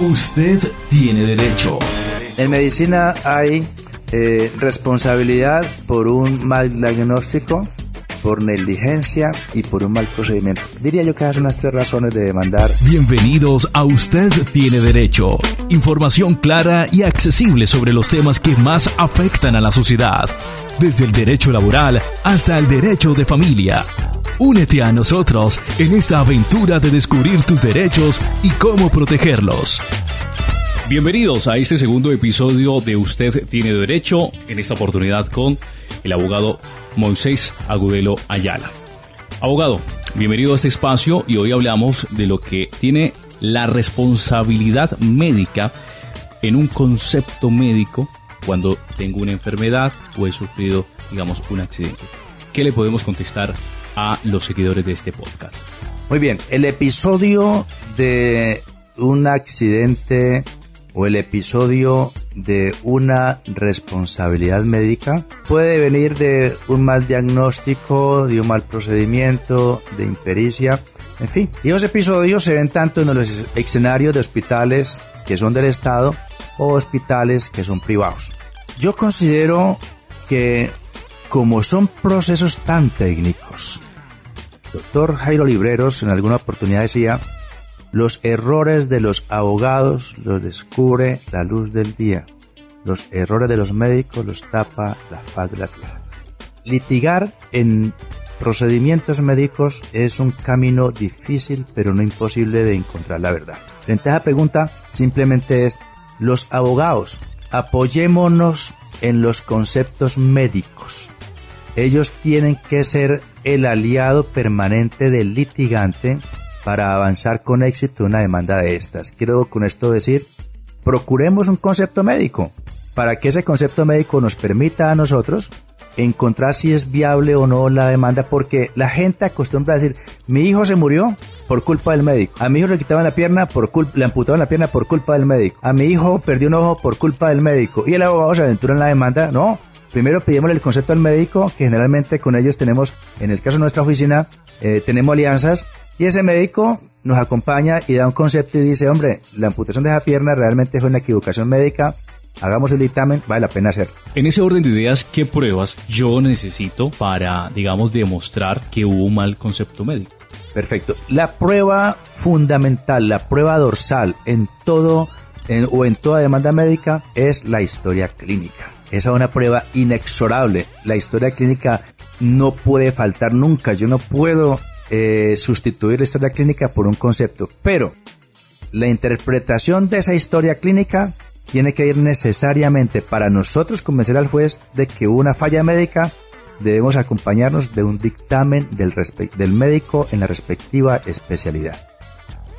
Usted tiene derecho. En medicina hay eh, responsabilidad por un mal diagnóstico, por negligencia y por un mal procedimiento. Diría yo que esas son las tres razones de demandar. Bienvenidos a Usted tiene derecho. Información clara y accesible sobre los temas que más afectan a la sociedad, desde el derecho laboral hasta el derecho de familia. Únete a nosotros en esta aventura de descubrir tus derechos y cómo protegerlos. Bienvenidos a este segundo episodio de Usted tiene derecho, en esta oportunidad con el abogado Moisés Agudelo Ayala. Abogado, bienvenido a este espacio y hoy hablamos de lo que tiene la responsabilidad médica en un concepto médico cuando tengo una enfermedad o he sufrido, digamos, un accidente. ¿Qué le podemos contestar a los seguidores de este podcast. Muy bien, el episodio de un accidente o el episodio de una responsabilidad médica puede venir de un mal diagnóstico, de un mal procedimiento, de impericia, en fin. Y esos episodios se ven tanto en los escenarios de hospitales que son del Estado o hospitales que son privados. Yo considero que como son procesos tan técnicos, doctor Jairo Libreros en alguna oportunidad decía, los errores de los abogados los descubre la luz del día, los errores de los médicos los tapa la faz de la tierra. Litigar en procedimientos médicos es un camino difícil pero no imposible de encontrar la verdad. Frente a esa pregunta simplemente es, los abogados, apoyémonos en los conceptos médicos, ellos tienen que ser el aliado permanente del litigante para avanzar con éxito una demanda de estas. Quiero con esto decir, procuremos un concepto médico para que ese concepto médico nos permita a nosotros encontrar si es viable o no la demanda, porque la gente acostumbra a decir, mi hijo se murió por culpa del médico, a mi hijo le quitaban la pierna por culpa, le amputaban la pierna por culpa del médico, a mi hijo perdió un ojo por culpa del médico, y el abogado se aventura en la demanda, no, Primero pedimos el concepto al médico, que generalmente con ellos tenemos, en el caso de nuestra oficina, eh, tenemos alianzas, y ese médico nos acompaña y da un concepto y dice, hombre, la amputación de esa pierna realmente fue una equivocación médica, hagamos el dictamen, vale la pena hacer. En ese orden de ideas, ¿qué pruebas yo necesito para, digamos, demostrar que hubo un mal concepto médico? Perfecto. La prueba fundamental, la prueba dorsal en todo o en toda demanda médica es la historia clínica. Esa es una prueba inexorable. La historia clínica no puede faltar nunca. Yo no puedo eh, sustituir la historia clínica por un concepto. Pero la interpretación de esa historia clínica tiene que ir necesariamente para nosotros convencer al juez de que hubo una falla médica. Debemos acompañarnos de un dictamen del, del médico en la respectiva especialidad.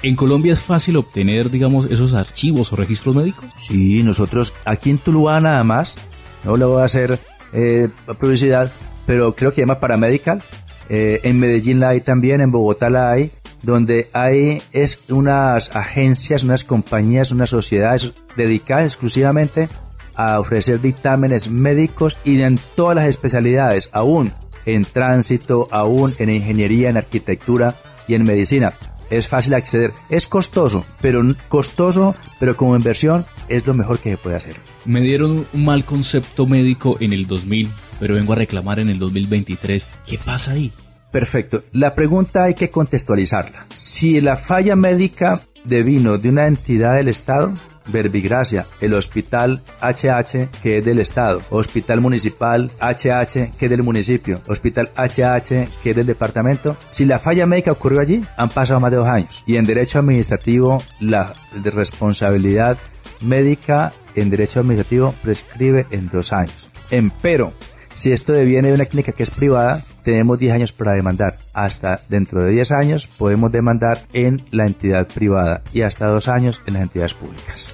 ¿En Colombia es fácil obtener, digamos, esos archivos o registros médicos? Sí, nosotros aquí en Tuluá nada más no le voy a hacer eh, publicidad, pero creo que llama Paramedical. Eh, en Medellín la hay también, en Bogotá la hay, donde hay es unas agencias, unas compañías, unas sociedades dedicadas exclusivamente a ofrecer dictámenes médicos y en todas las especialidades, aún en tránsito, aún en ingeniería, en arquitectura y en medicina es fácil acceder. Es costoso, pero costoso, pero como inversión es lo mejor que se puede hacer. Me dieron un mal concepto médico en el 2000, pero vengo a reclamar en el 2023. ¿Qué pasa ahí? Perfecto. La pregunta hay que contextualizarla. Si la falla médica devino de una entidad del Estado, Verbigracia, el Hospital HH que es del Estado, Hospital Municipal HH que es del municipio, Hospital HH que es del departamento. Si la falla médica ocurrió allí, han pasado más de dos años. Y en derecho administrativo, la responsabilidad médica en derecho administrativo prescribe en dos años. Empero, si esto deviene de una clínica que es privada, tenemos 10 años para demandar. Hasta dentro de 10 años podemos demandar en la entidad privada y hasta 2 años en las entidades públicas.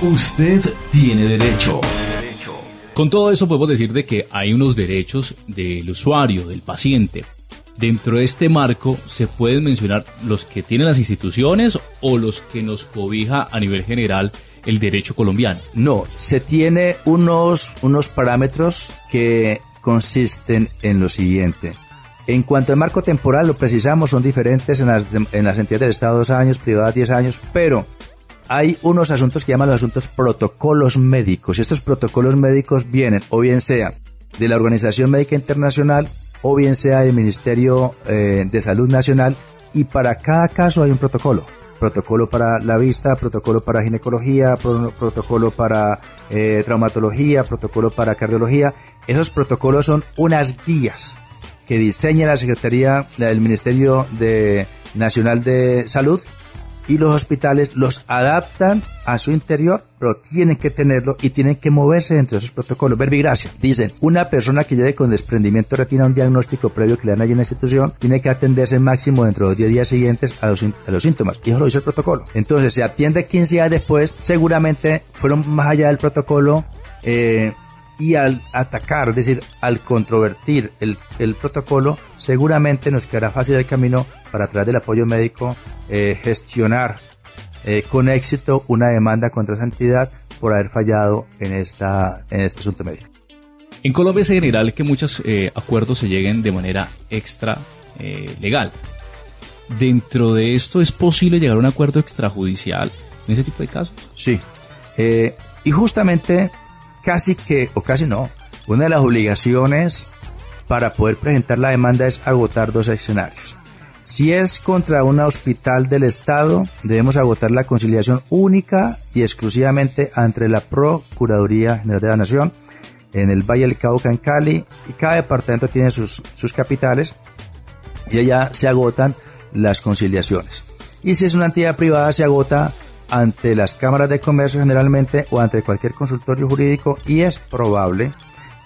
Usted tiene derecho. Con todo eso podemos decir de que hay unos derechos del usuario, del paciente. Dentro de este marco se pueden mencionar los que tienen las instituciones o los que nos cobija a nivel general el derecho colombiano. No, se tiene unos, unos parámetros que consisten en lo siguiente. En cuanto al marco temporal, lo precisamos, son diferentes en las, en las entidades del Estado dos años, privadas diez años, pero hay unos asuntos que llaman los asuntos protocolos médicos. Y estos protocolos médicos vienen o bien sea de la Organización Médica Internacional o bien sea del Ministerio eh, de Salud Nacional y para cada caso hay un protocolo. Protocolo para la vista, protocolo para ginecología, protocolo para eh, traumatología, protocolo para cardiología. Esos protocolos son unas guías que diseña la Secretaría del Ministerio de Nacional de Salud y los hospitales los adaptan a su interior, pero tienen que tenerlo y tienen que moverse dentro de esos protocolos. Verbigracia. Dicen, una persona que llegue con desprendimiento de retina un diagnóstico previo que le dan allí en la institución, tiene que atenderse máximo dentro de los 10 días siguientes a los, a los síntomas. Y eso lo dice el protocolo. Entonces, se atiende 15 días después, seguramente fueron más allá del protocolo, eh, y al atacar, es decir, al controvertir el, el, protocolo, seguramente nos quedará fácil el camino para a través del apoyo médico eh, gestionar eh, con éxito una demanda contra esa entidad por haber fallado en, esta, en este asunto médico. En Colombia es general que muchos eh, acuerdos se lleguen de manera extra legal. Dentro de esto es posible llegar a un acuerdo extrajudicial en ese tipo de casos. Sí. y justamente casi que, o casi no, una de las obligaciones para poder presentar la demanda es agotar dos escenarios. Si es contra un hospital del Estado, debemos agotar la conciliación única y exclusivamente ante la Procuraduría General de la Nación en el Valle del Cauca, en Cali, y cada departamento tiene sus, sus capitales y allá se agotan las conciliaciones. Y si es una entidad privada, se agota ante las cámaras de comercio generalmente o ante cualquier consultorio jurídico y es probable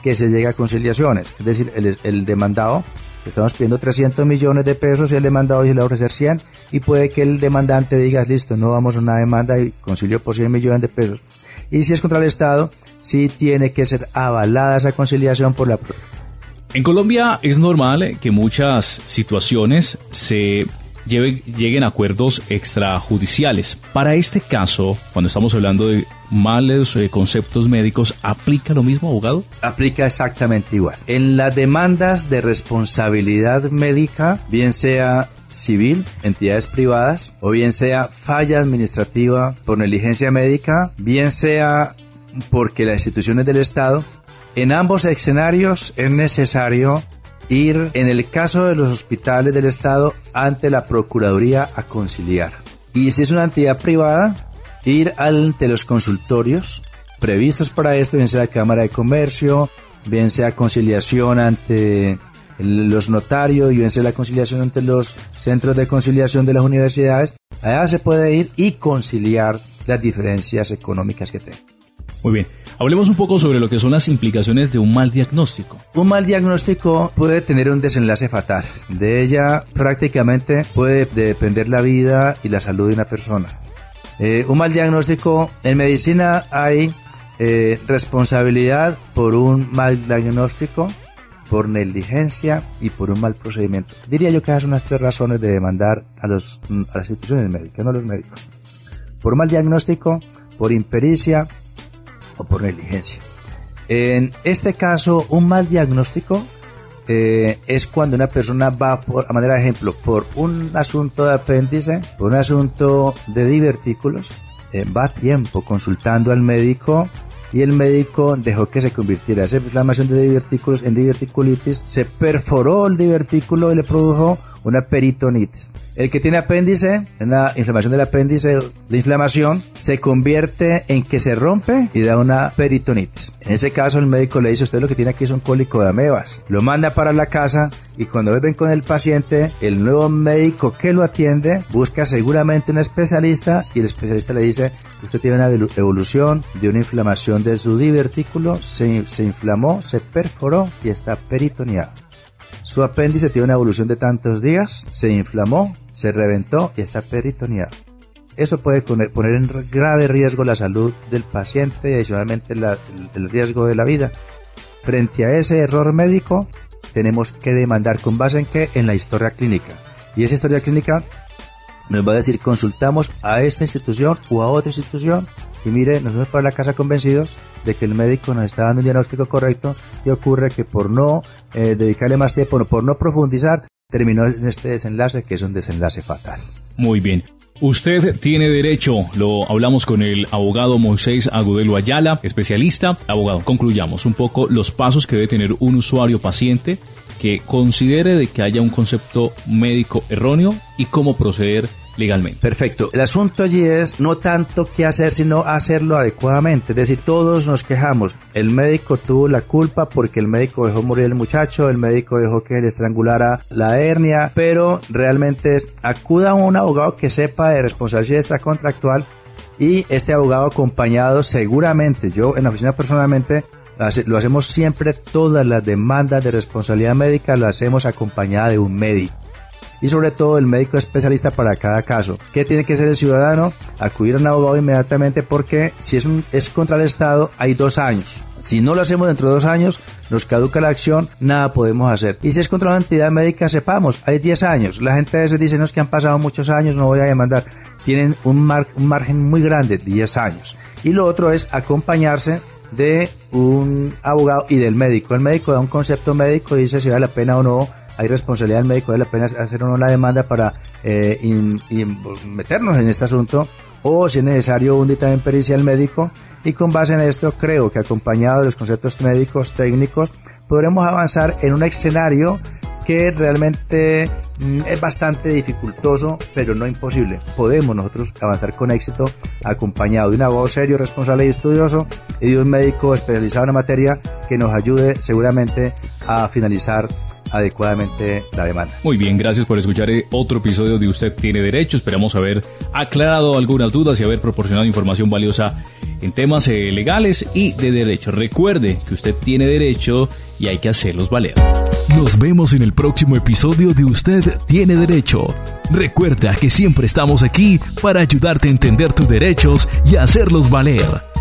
que se llegue a conciliaciones. Es decir, el, demandado, estamos pidiendo 300 millones de pesos y el demandado le va a ofrecer 100 y puede que el demandante diga, listo, no vamos a una demanda y concilio por 100 millones de pesos. Y si es contra el Estado, sí tiene que ser avalada esa conciliación por la en Colombia es normal que muchas situaciones se lleguen a acuerdos extrajudiciales. Para este caso, cuando estamos hablando de males eh, conceptos médicos, ¿aplica lo mismo, abogado? Aplica exactamente igual. En las demandas de responsabilidad médica, bien sea civil, entidades privadas, o bien sea falla administrativa por negligencia médica, bien sea porque las instituciones del Estado, en ambos escenarios es necesario ir, en el caso de los hospitales del Estado, ante la Procuraduría a conciliar. Y si es una entidad privada, ir ante los consultorios previstos para esto, bien sea Cámara de Comercio, bien sea conciliación ante los notarios y bien sea la conciliación ante los centros de conciliación de las universidades, allá se puede ir y conciliar las diferencias económicas que tenga. Muy bien. Hablemos un poco sobre lo que son las implicaciones de un mal diagnóstico. Un mal diagnóstico puede tener un desenlace fatal. De ella prácticamente puede depender la vida y la salud de una persona. Eh, un mal diagnóstico, en medicina hay eh, responsabilidad por un mal diagnóstico, por negligencia y por un mal procedimiento. Diría yo que esas son las tres razones de demandar a, a las instituciones médicas, no a los médicos. Por mal diagnóstico, por impericia por negligencia. En este caso, un mal diagnóstico eh, es cuando una persona va, por, a manera de ejemplo, por un asunto de apéndice, por un asunto de divertículos, eh, va a tiempo consultando al médico y el médico dejó que se convirtiera esa inflamación de divertículos en diverticulitis, se perforó el divertículo y le produjo una peritonitis. El que tiene apéndice, la inflamación del apéndice, la inflamación se convierte en que se rompe y da una peritonitis. En ese caso el médico le dice, usted lo que tiene aquí es un cólico de amebas. Lo manda para la casa y cuando ven con el paciente, el nuevo médico que lo atiende busca seguramente un especialista y el especialista le dice, usted tiene una evolución de una inflamación de su divertículo, se, se inflamó, se perforó y está peritoneado. Su apéndice tiene una evolución de tantos días, se inflamó, se reventó y está peritoneado. Eso puede poner en grave riesgo la salud del paciente y adicionalmente el riesgo de la vida. Frente a ese error médico, tenemos que demandar con base en qué? En la historia clínica. Y esa historia clínica nos va a decir consultamos a esta institución o a otra institución y mire, nos vamos para la casa convencidos de que el médico nos está dando un diagnóstico correcto y ocurre que por no eh, dedicarle más tiempo, por no profundizar, terminó en este desenlace que es un desenlace fatal. Muy bien. Usted tiene derecho, lo hablamos con el abogado Moisés Agudelo Ayala, especialista. Abogado, concluyamos un poco los pasos que debe tener un usuario paciente que considere de que haya un concepto médico erróneo y cómo proceder Perfecto. El asunto allí es no tanto qué hacer, sino hacerlo adecuadamente. Es decir, todos nos quejamos. El médico tuvo la culpa porque el médico dejó morir al muchacho, el médico dejó que le estrangulara la hernia, pero realmente acuda a un abogado que sepa de responsabilidad extracontractual y este abogado acompañado seguramente, yo en la oficina personalmente lo hacemos siempre, todas las demandas de responsabilidad médica las hacemos acompañada de un médico. Y sobre todo el médico especialista para cada caso. ¿Qué tiene que hacer el ciudadano? Acudir a un abogado inmediatamente porque si es, un, es contra el Estado hay dos años. Si no lo hacemos dentro de dos años, nos caduca la acción, nada podemos hacer. Y si es contra una entidad médica, sepamos, hay 10 años. La gente a veces dice, no es que han pasado muchos años, no voy a demandar. Tienen un, un margen muy grande, 10 años. Y lo otro es acompañarse de un abogado y del médico. El médico da un concepto médico y dice si vale la pena o no, hay responsabilidad del médico, vale la pena hacer la demanda para eh, meternos en este asunto o si es necesario un dictamen pericial médico y con base en esto creo que acompañado de los conceptos médicos técnicos podremos avanzar en un escenario que realmente mm, es bastante dificultoso, pero no imposible. Podemos nosotros avanzar con éxito acompañado de un abogado serio, responsable y estudioso y de un médico especializado en la materia que nos ayude seguramente a finalizar adecuadamente la demanda. Muy bien, gracias por escuchar eh, otro episodio de Usted tiene derecho. Esperamos haber aclarado algunas dudas y haber proporcionado información valiosa en temas eh, legales y de derecho. Recuerde que usted tiene derecho y hay que hacerlos valer. Nos vemos en el próximo episodio de Usted tiene derecho. Recuerda que siempre estamos aquí para ayudarte a entender tus derechos y hacerlos valer.